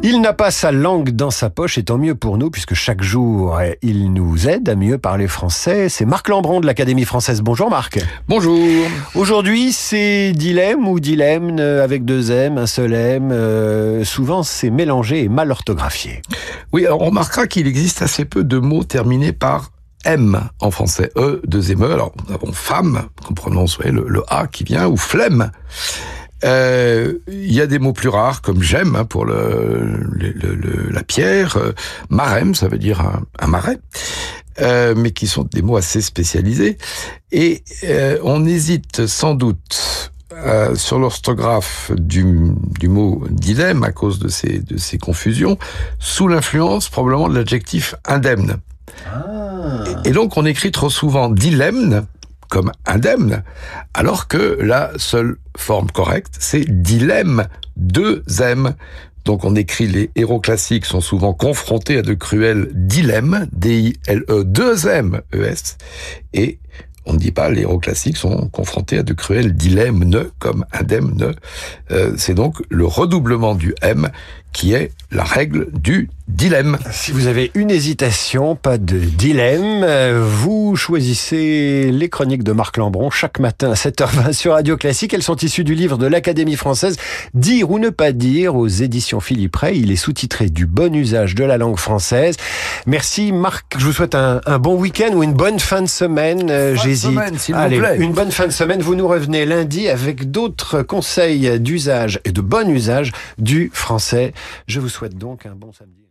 Il n'a pas sa langue dans sa poche et tant mieux pour nous puisque chaque jour il nous aide à mieux parler français. C'est Marc Lambron de l'Académie française. Bonjour Marc. Bonjour. Aujourd'hui c'est dilemme ou dilemme avec deux M, un seul M. Euh, souvent c'est mélangé et mal orthographié. Oui, alors on remarquera qu'il existe assez peu de mots terminés par M en français, E, deux M. E. Alors nous avons femme, qu'on prononce le, le A qui vient, ou flemme. Euh, il y a des mots plus rares comme j'aime hein, pour le, le, la pierre, euh, marem, ça veut dire un, marais, euh, mais qui sont des mots assez spécialisés. Et euh, on hésite sans doute euh, sur l'orthographe du, du, mot dilemme à cause de ces, de ces confusions, sous l'influence probablement de l'adjectif indemne. Ah. Et, et donc on écrit trop souvent dilemme comme indemne, alors que la seule forme correcte, c'est dilemme, deux M. Donc on écrit les héros classiques sont souvent confrontés à de cruels dilemmes, D-I-L-E, deux M, E-S, et on ne dit pas les héros classiques sont confrontés à de cruels dilemmes, comme indemne, euh, c'est donc le redoublement du M qui est la règle du dilemme. Si vous avez une hésitation, pas de dilemme, vous choisissez les chroniques de Marc Lambron chaque matin à 7h20 sur Radio Classique. Elles sont issues du livre de l'Académie française Dire ou ne pas dire aux éditions Philippe Ray. Il est sous-titré du bon usage de la langue française. Merci Marc, je vous souhaite un, un bon week-end ou une bonne fin de semaine. Euh, j'hésite. Allez, une bonne fin de semaine. Vous nous revenez lundi avec d'autres conseils d'usage et de bon usage du français. Je vous souhaite donc un bon samedi.